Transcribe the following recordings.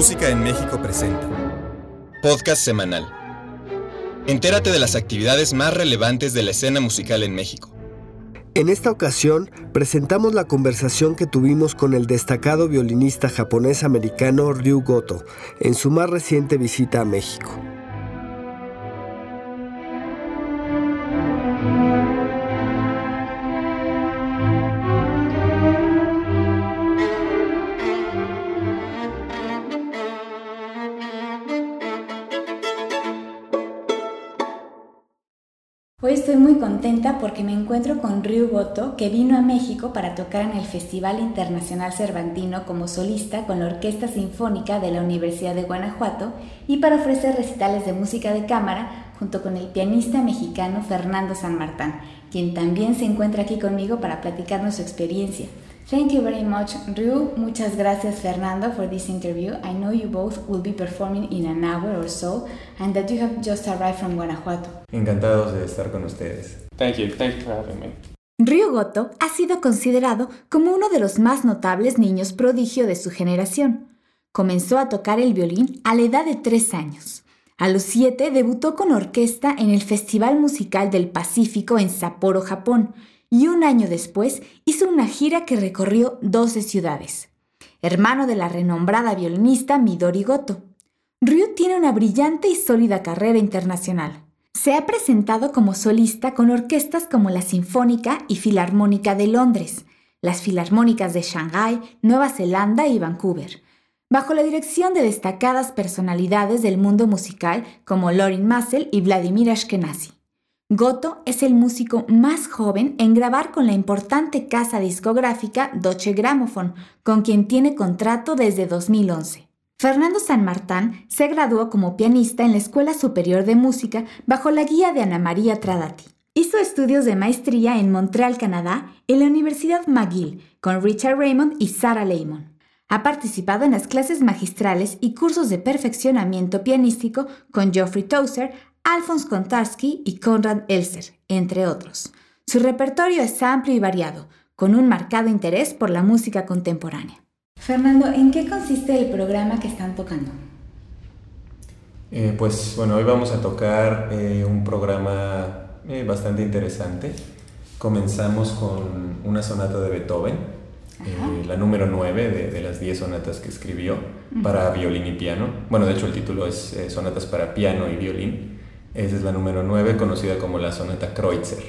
Música en México presenta. Podcast semanal. Entérate de las actividades más relevantes de la escena musical en México. En esta ocasión presentamos la conversación que tuvimos con el destacado violinista japonés-americano Ryu Goto en su más reciente visita a México. Contenta porque me encuentro con Ryu Goto, que vino a México para tocar en el Festival Internacional Cervantino como solista con la Orquesta Sinfónica de la Universidad de Guanajuato y para ofrecer recitales de música de cámara junto con el pianista mexicano Fernando San Martín, quien también se encuentra aquí conmigo para platicarnos su experiencia. Thank you very much, Ryu. Muchas gracias, Fernando, for this interview. I know you both will be performing in an hour or so, and that you have just arrived from Guanajuato. Encantados de estar con ustedes. Thank. Ryu Goto ha sido considerado como uno de los más notables niños prodigio de su generación. Comenzó a tocar el violín a la edad de tres años. A los siete debutó con orquesta en el Festival Musical del Pacífico en Sapporo, Japón, y un año después hizo una gira que recorrió 12 ciudades. Hermano de la renombrada violinista Midori Goto, Ryu tiene una brillante y sólida carrera internacional. Se ha presentado como solista con orquestas como la Sinfónica y Filarmónica de Londres, las Filarmónicas de Shanghái, Nueva Zelanda y Vancouver, bajo la dirección de destacadas personalidades del mundo musical como Lorin Maazel y Vladimir Ashkenazi. Goto es el músico más joven en grabar con la importante casa discográfica Deutsche Grammophon, con quien tiene contrato desde 2011. Fernando San Martín se graduó como pianista en la Escuela Superior de Música bajo la guía de Ana María Tradati. Hizo estudios de maestría en Montreal, Canadá, en la Universidad McGill, con Richard Raymond y Sarah Lehman. Ha participado en las clases magistrales y cursos de perfeccionamiento pianístico con Geoffrey Tozer, Alphonse Kontarski y Konrad Elser, entre otros. Su repertorio es amplio y variado, con un marcado interés por la música contemporánea. Fernando, ¿en qué consiste el programa que están tocando? Eh, pues bueno, hoy vamos a tocar eh, un programa eh, bastante interesante. Comenzamos con una sonata de Beethoven, eh, la número 9 de, de, las 10 sonatas que escribió para violín y piano. Bueno, de hecho el título es eh, Sonatas para piano y violín. Esa es la número 9, conocida como la sonata Kreutzer.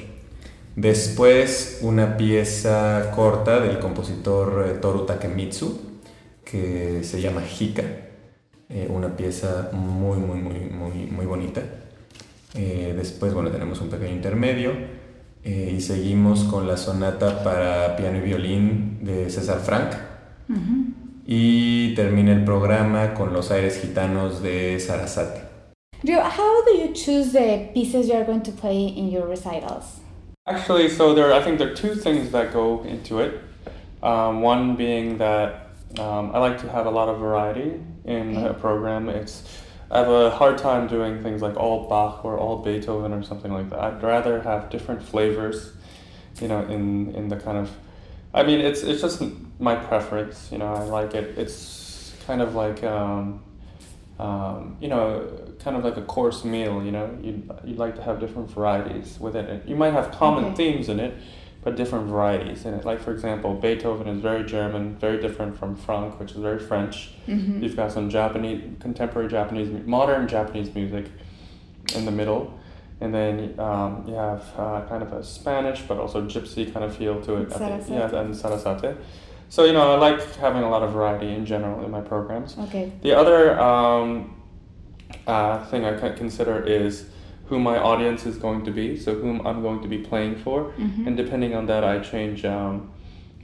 Después una pieza corta del compositor eh, Toru Takemitsu que se llama Hika, eh, una pieza muy, muy, muy, muy, muy bonita. Eh, después, bueno, tenemos un pequeño intermedio eh, y seguimos con la sonata para piano y violín de César Frank. Uh -huh. Y termina el programa con los aires gitanos de Sarasate. Ryu, how do you choose the pieces you are going to play in your recitals? Actually, so there, I think there are two things that go into it. Um, one being that um, I like to have a lot of variety in a program. It's I have a hard time doing things like all Bach or all Beethoven or something like that. I'd rather have different flavors, you know, in in the kind of. I mean, it's it's just my preference. You know, I like it. It's kind of like. Um, um, you know, kind of like a course meal. You know, you'd, you'd like to have different varieties within it. You might have common Okay. themes in it, but different varieties in it. Like for example, Beethoven is very German, very different from Franck, which is very French. Mhm. You've got some Japanese, contemporary Japanese, modern Japanese music in the middle. And then um, you have uh, kind of a Spanish, but also gypsy kind of feel to it. the- yeah, and Sarasate. So, you know, I like having a lot of variety in general in my programs. Okay. The other um, uh, thing I can consider is who my audience is going to be, so whom I'm going to be playing for, Mhm. and depending on that, I change um,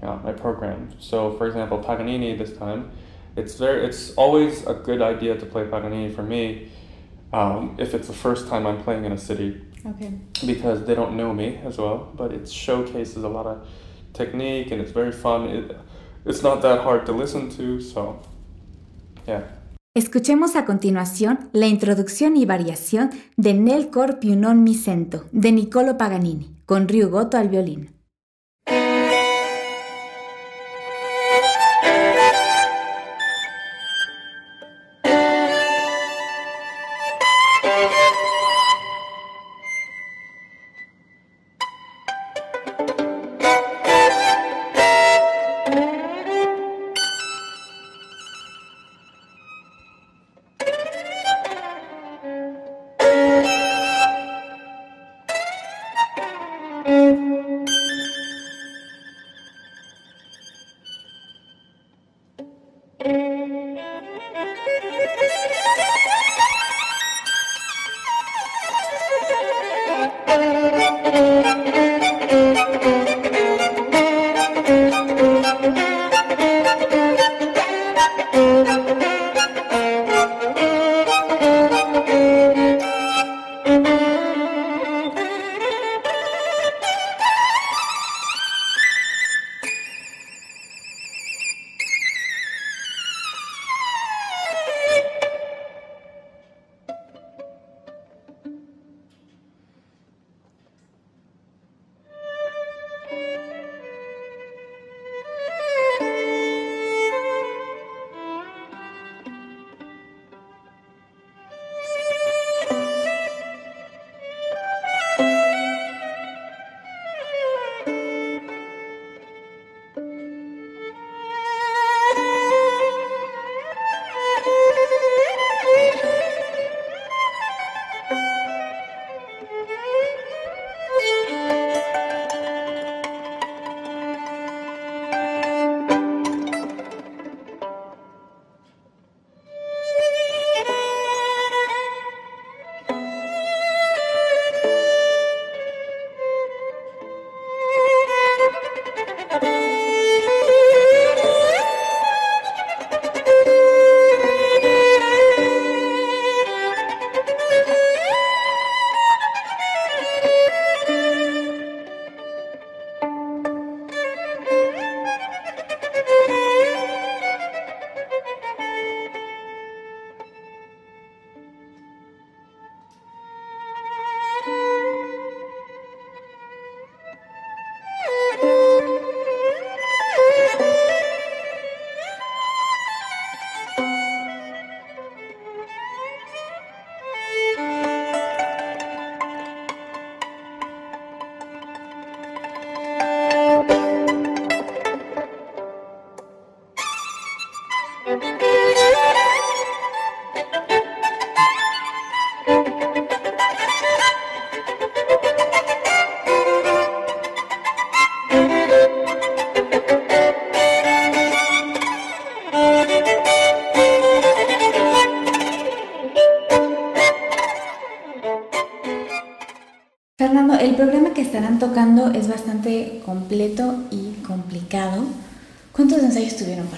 uh, my program. So, for example, Paganini this time, it's very, it's always a good idea to play Paganini for me um, if it's the first time I'm playing in a city Okay. because they don't know me as well, but it showcases a lot of technique and it's very fun. It, it's not that hard to listen to, so yeah. Escuchemos a continuación la introducción y variación de Nel cor più non mi sento de Niccolo Paganini, con Ryu Goto al violín.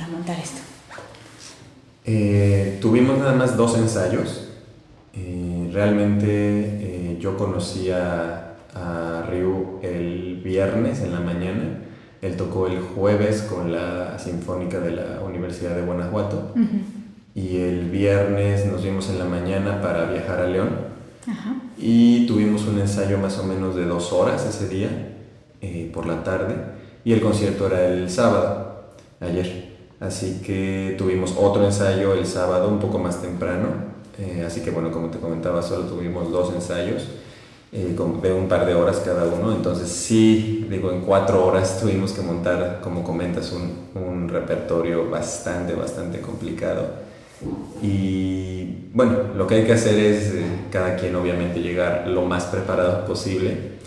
Montar esto? Eh, tuvimos nada más dos ensayos. Eh, realmente eh, yo conocí a, Ryu el viernes en la mañana. Él tocó el jueves con la Sinfónica de la Universidad de Guanajuato. Y el viernes nos vimos en la mañana para viajar a León y tuvimos un ensayo más o menos de dos horas ese día, por la tarde, y el concierto era el sábado, ayer. Así que tuvimos otro ensayo el sábado un poco más temprano, eh, así que bueno, como te comentaba, solo tuvimos dos ensayos. Eh, de un par de horas cada uno, entonces sí, digo, en cuatro horas tuvimos que montar, como comentas, un, un repertorio bastante, bastante complicado. Y bueno, lo que hay que hacer es eh, cada quien obviamente llegar lo más preparado posible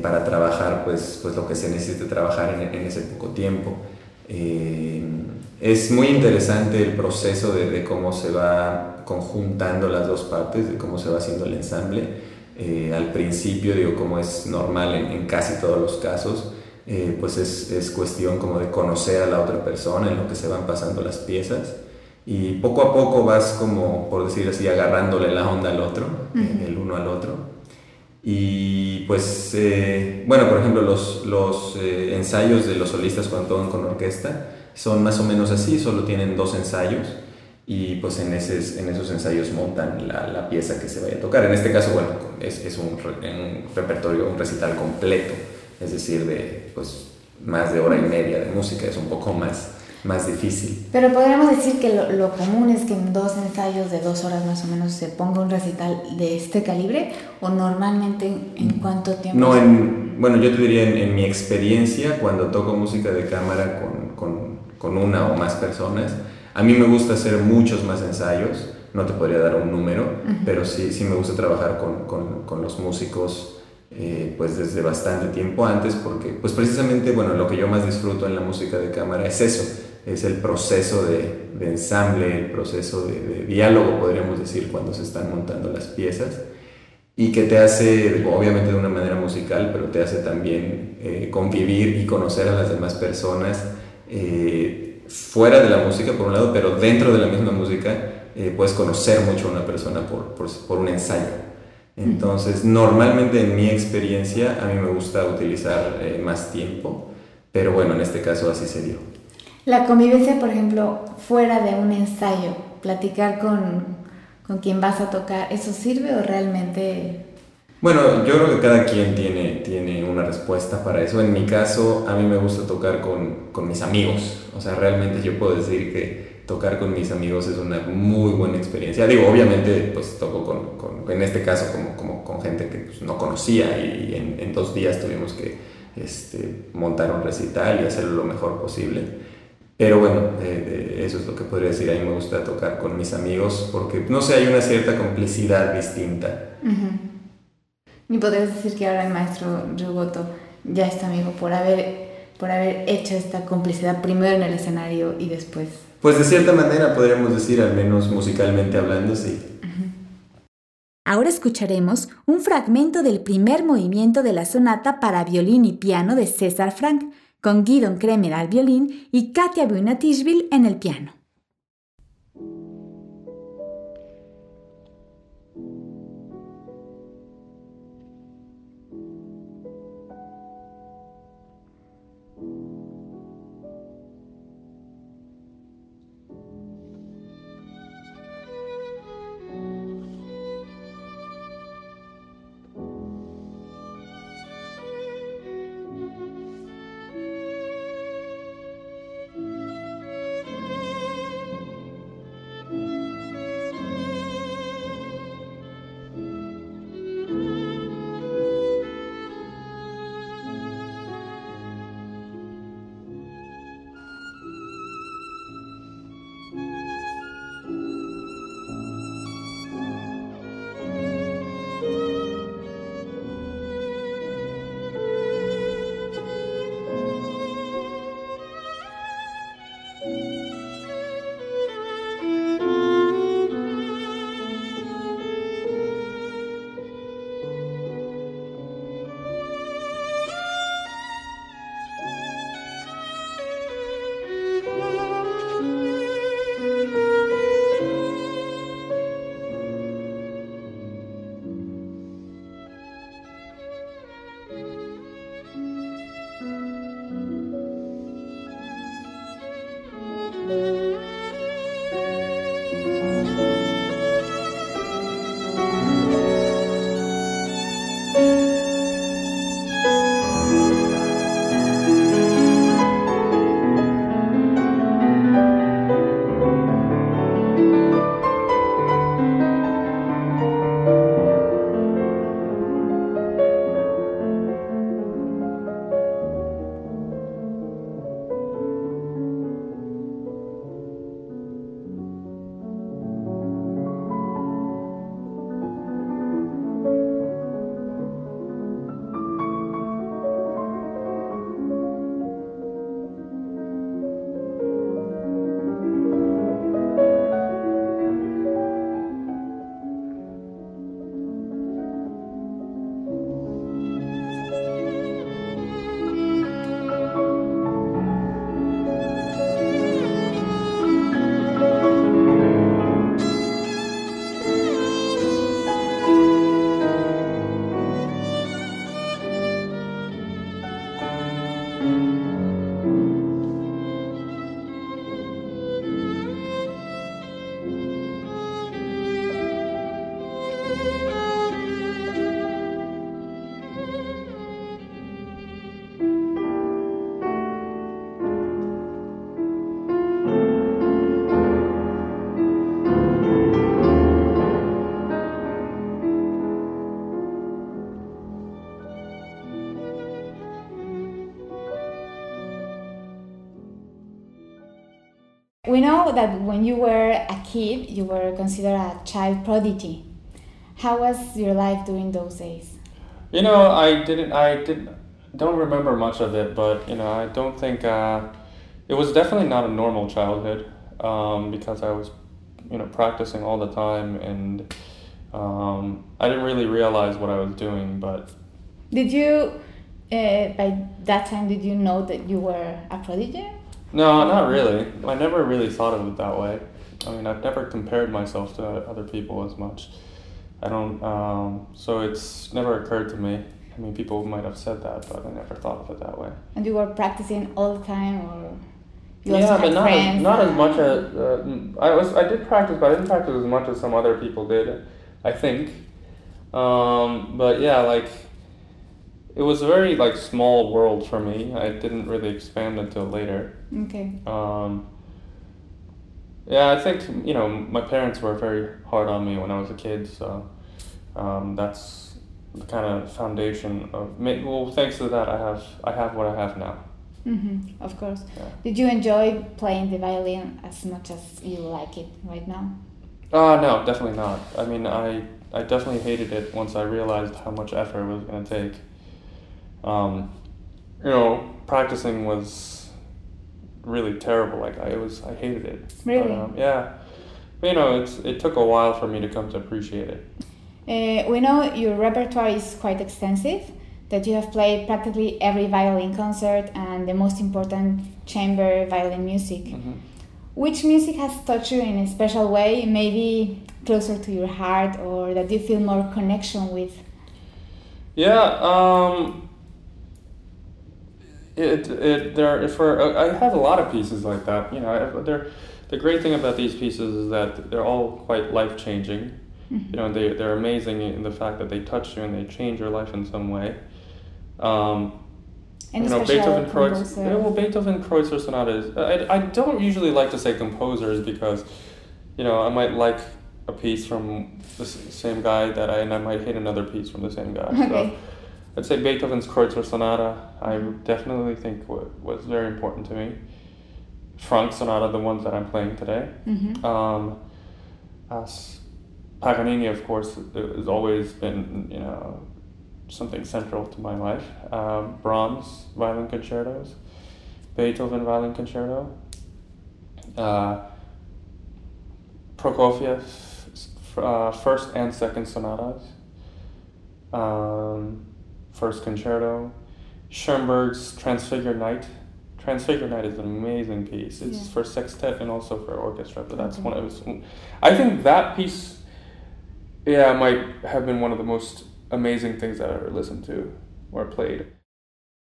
para trabajar pues, pues lo que se necesite trabajar en, ese poco tiempo. Es muy interesante el proceso de, de, cómo se va conjuntando las dos partes, de cómo se va haciendo el ensamble. al principio, digo, como es normal en, en casi todos los casos, pues es, es cuestión como de conocer a la otra persona en lo que se van pasando las piezas y poco a poco vas como, por decir así, agarrándole la onda al otro, el uno al otro. Y pues, eh, bueno, por ejemplo, los, los eh, ensayos de los solistas cuando tocan con orquesta son más o menos así, solo tienen dos ensayos y pues en, ese, en esos ensayos montan la, la, pieza que se vaya a tocar. En este caso, bueno, es, es un, un, repertorio, un recital completo, es decir, de pues más de hora y media de música, es un poco más más difícil. Pero podríamos decir que lo, lo, común es que en dos ensayos de dos horas más o menos se ponga un recital de este calibre o normalmente en cuánto tiempo? No, en, bueno, yo te diría en, mi experiencia cuando toco música de cámara con, con, con, una o más personas, a mí me gusta hacer muchos más ensayos, no te podría dar un número, uh -huh. pero sí, sí me gusta trabajar con, con los músicos. Eh, pues desde bastante tiempo antes porque pues precisamente bueno lo que yo más disfruto en la música de cámara es eso es el proceso de, de ensamble, el proceso de, de, diálogo, podríamos decir, cuando se están montando las piezas, y que te hace, obviamente de una manera musical, pero te hace también eh, convivir y conocer a las demás personas, eh, fuera de la música, por un lado, pero dentro de la misma música eh, puedes conocer mucho a una persona por, por, por, un ensayo. Entonces, normalmente en mi experiencia, a mí me gusta utilizar eh, más tiempo, pero bueno, en este caso así se dio. La convivencia, por ejemplo, fuera de un ensayo, platicar con, con quien vas a tocar, ¿eso sirve o realmente bueno, yo creo que cada quien tiene, tiene una respuesta para eso. En mi caso, a mí me gusta tocar con, con, mis amigos. O sea, realmente yo puedo decir que tocar con mis amigos es una muy buena experiencia. Digo, obviamente, pues toco con, con en este caso, como, como con gente que pues, no conocía y en, dos días tuvimos que este, montar un recital y hacerlo lo mejor posible. Pero bueno, eso es lo que podría decir. A mí me gusta tocar con mis amigos porque, no sé, hay una cierta complicidad distinta. Uh ni podrías decir que ahora el maestro Ryugoto ya está amigo por haber, por haber hecho esta complicidad primero en el escenario y después. Pues de cierta manera podríamos decir, al menos musicalmente hablando, sí. Ahora escucharemos un fragmento del primer movimiento de la sonata para violín y piano de César Frank, con Guidon Kremer al violín y Katia Buinatishvili en el piano. We know that when you were a kid, you were considered a child prodigy. How was your life during those days? You know, I didn't. I did. Don't remember much of it, but you know, I don't think uh, it was definitely not a normal childhood um, because I was, you know, practicing all the time, and um, I didn't really realize what I was doing. But did you, uh, by that time, did you know that you were a prodigy? No, not really. I never really thought of it that way. I mean, I've never compared myself to other people as much. I don't, um, so it's never occurred to me. I mean, people might have said that, but I never thought of it that way. And you were practicing all the time, or you yeah, but not as, not as much as uh, I was. I did practice, but I didn't practice as much as some other people did. I think, um, but yeah, like it was a very like small world for me. I didn't really expand until later. Okay. Um, yeah, I think you know my parents were very hard on me when I was a kid, so um, that's the kind of foundation of. Well, thanks to that, I have I have what I have now. hmm Of course. Yeah. Did you enjoy playing the violin as much as you like it right now? Uh, no, definitely not. I mean, I I definitely hated it once I realized how much effort it was going to take. Um, you know, practicing was really terrible. Like I was, I hated it. Really? Um, yeah. But, you know, it's it took a while for me to come to appreciate it. Uh, we know your repertoire is quite extensive, that you have played practically every violin concert and the most important chamber violin music. Mhm. Which music has touched you in a special way, maybe closer to your heart or that you feel more connection with? Yeah, um, it it there for uh, I have a lot of pieces like that. You know, they're the great thing about these pieces is that they're all quite life changing. You know, they they're amazing in the fact that they touch you and they change your life in some way. Um, Any you know, Beethoven Kreutzer. Yeah, well, Beethoven Kreutzer sonatas. I, I don't usually like to say composers because, you know, I might like a piece from the same guy that I and I might hate another piece from the same guy. Okay. So I'd say Beethoven's Kreutzer Sonata. I definitely think wa- was very important to me. Franck Sonata, the ones that I'm playing today. Mhm. Um, as Paganini, of course, has always been you know something central to my life. Um, Brahms violin concertos, Beethoven violin concerto, uh, Prokofiev uh, first and second sonatas, um, first concerto, Schoenberg's Transfigured Night. Transfigured Night is an amazing piece. It's Yeah. for sextet and also for orchestra, but that's Okay. one of his. I think that piece, yeah, might have been one of the most amazing things that I ever listened to or played.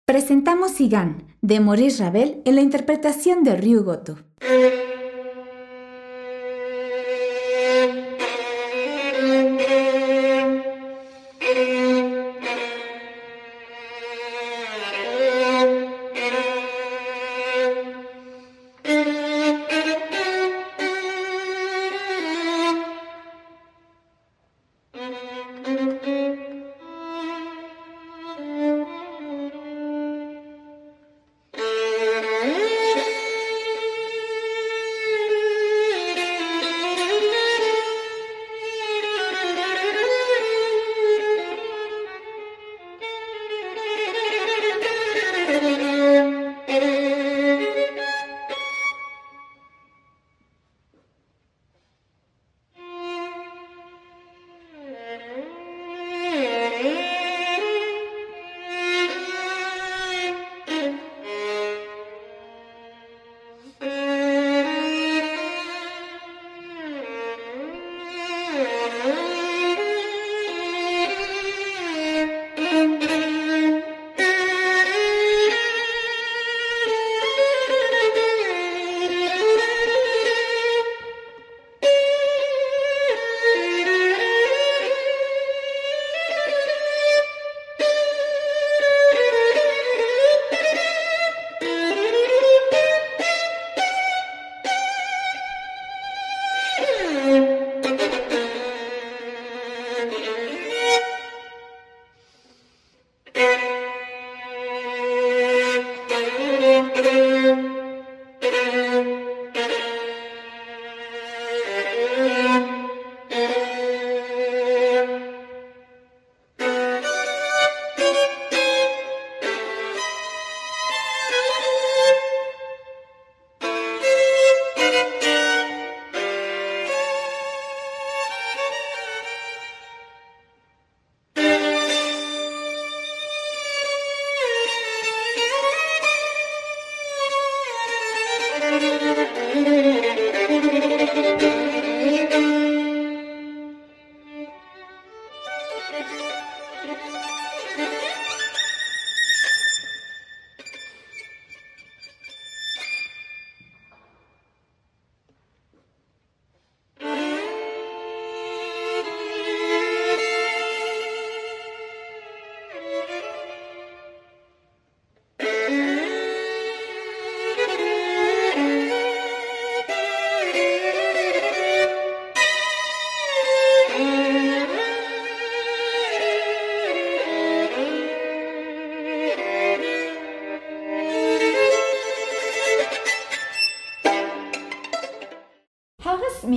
Presentamos Tzigane, de Maurice Ravel, en la interpretación de Ryu Goto.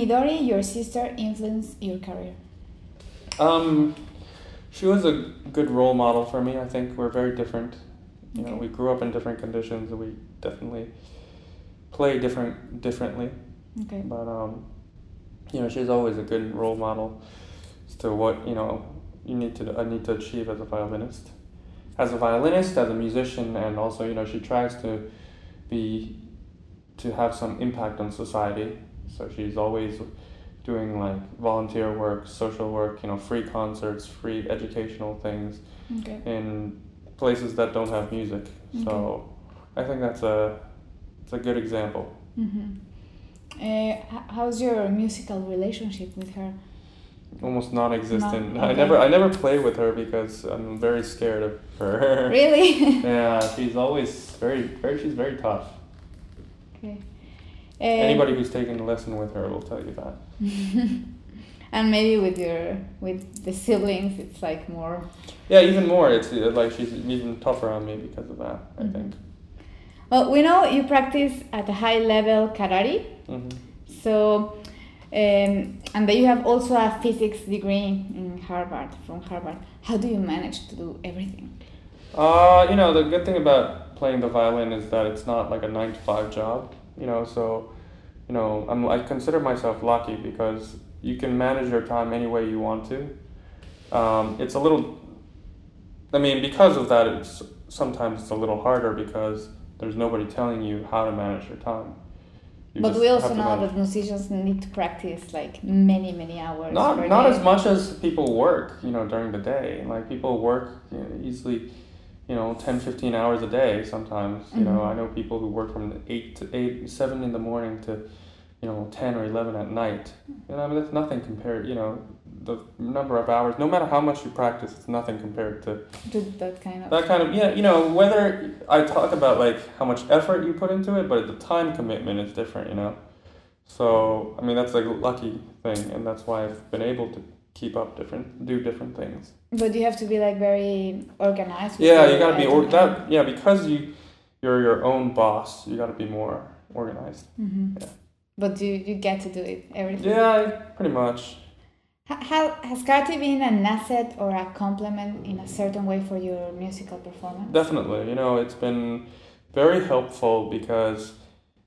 Midori, your sister, influenced your career? Um, she was a good role model for me. I think we're very different. You know, we grew up in different conditions. We definitely play different differently. Okay. But um, you know, she's always a good role model as to what you know you need to I need to achieve as a violinist, as a violinist, as a musician, and also you know she tries to be to have some impact on society. So she's always doing like volunteer work, social work, you know, free concerts, free educational things Okay. in places that don't have music. So I think that's a it's a good example. Mm-hmm. Uh, how's your musical relationship with her? almost non-existent. Non- I never I never play with her because I'm very scared of her. Really? yeah, she's always very very she's very tough. okay. Uh, Anybody who's taken a lesson with her will tell you that. and maybe with your with the siblings, it's like more. Yeah, even more. It's uh, like she's even tougher on me because of that. I Mhm. think. Well, we know you practice at a high level karate, hmm so. Um, and that you have also a physics degree in Harvard from Harvard. How do you manage to do everything? Uh, you know, the good thing about playing the violin is that it's not like a nine to five job. You know, so, you know, I'm, I consider myself lucky because you can manage your time any way you want to. Um, it's a little, I mean, because of that, it's sometimes it's a little harder because there's nobody telling you how to manage your time. You but we also know that musicians need to practice like many, many hours. Not not day. as much as people work, you know, during the day. Like people work you know, easily, you know, 10, 15 hours a day sometimes. You know, Mhm. I know people who work from 8 to 8, 7 in the morning to, you know, 10 or 11 at night. You know, I mean, that's nothing compared, you know, the number of hours, no matter how much you practice, it's nothing compared to to that kind of. that kind of, yeah, you know, whether I talk about like how much effort you put into it, but the time commitment is different, you know. So, I mean, that's like a lucky thing, and that's why I've been able to keep up different, do different things. But you have to be like very organized. Yeah, you gotta be or that. Yeah, because you you're your own boss, you gotta be more organized. Mhm. Yeah. But you you get to do it everything. Yeah, pretty much. How, has karate been an asset or a complement in a certain way for your musical performance? Definitely, you know, it's been very helpful because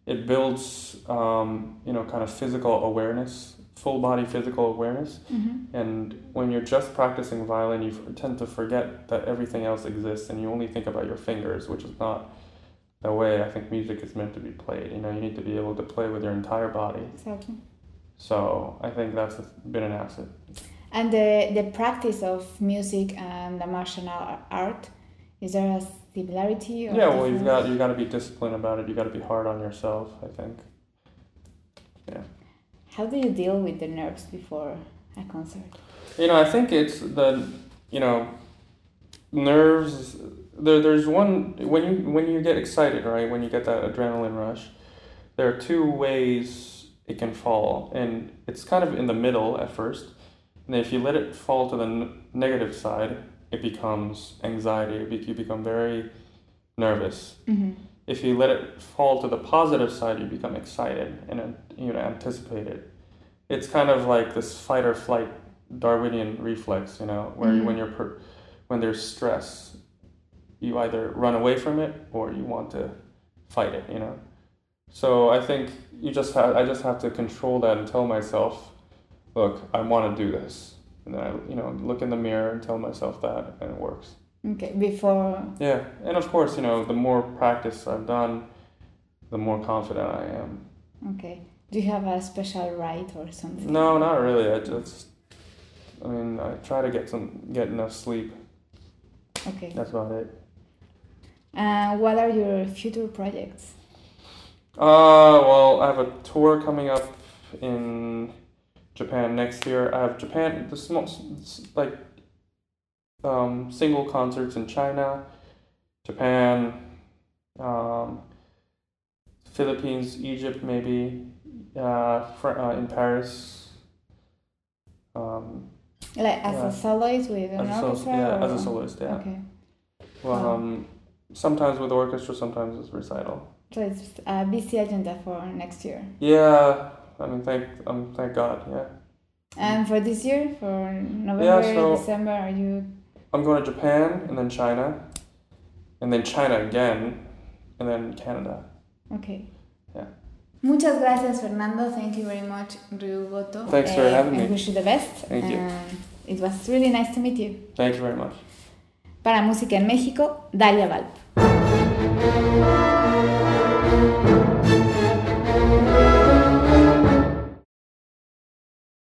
it builds, um, you know, kind of physical awareness, full body physical awareness. hmm And when you're just practicing violin, you f- tend to forget that everything else exists and you only think about your fingers, which is not the way I think music is meant to be played. You know, you need to be able to play with your entire body. Exactly. So I think that's been an asset. And the, the practice of music and the martial art, is there a similarity? Or Yeah, well, you've got you got to be disciplined about it. You got to be hard on yourself. I think. How do you deal with the nerves before a concert? You know, I think it's the you know nerves. There, there's one when you when you get excited, right? When you get that adrenaline rush, there are two ways it can fall, and it's kind of in the middle at first. And if you let it fall to the n- negative side, it becomes anxiety. You become very nervous. hmm If you let it fall to the positive side, you become excited and you know anticipate it. It's kind of like this fight or flight Darwinian reflex, you know, where you, mm-hmm. when you're per, when there's stress, you either run away from it or you want to fight it, you know. So I think you just have I just have to control that and tell myself, look, I want to do this, and then I you know look in the mirror and tell myself that, and it works. Okay, before. Yeah, and of course, you know, the more practice I've done, the more confident I am. Okay. Do you have a special rite or something? No, not really. I just, I mean, I try to get some get enough sleep. Okay. That's about it. Uh, what are your future projects? Uh, well, I have a tour coming up in Japan next year. I have Japan, the small, like, um, single concerts in China, Japan, um, Philippines, Egypt, maybe, uh, fr- uh, in Paris. Um, Like as Yeah. a soloist with an as a orchestra? yeah, or? as a soloist, yeah. Okay. Well, Wow. um, sometimes with orchestra, sometimes with recital. So it's a busy agenda for next year. Yeah, I mean, thank, um, thank God, yeah. And for this year, for November, so- December, are you I'm going to Japan and then China, and then China again, and then Canada. okay? Yeah. Muchas gracias, Fernando. Thank you very much, Ryu Goto. Thanks for Eh, having I me. wish you the best. Thank you. It was really nice to meet you. Thank you very much. Para Música en México, Dalia Valp.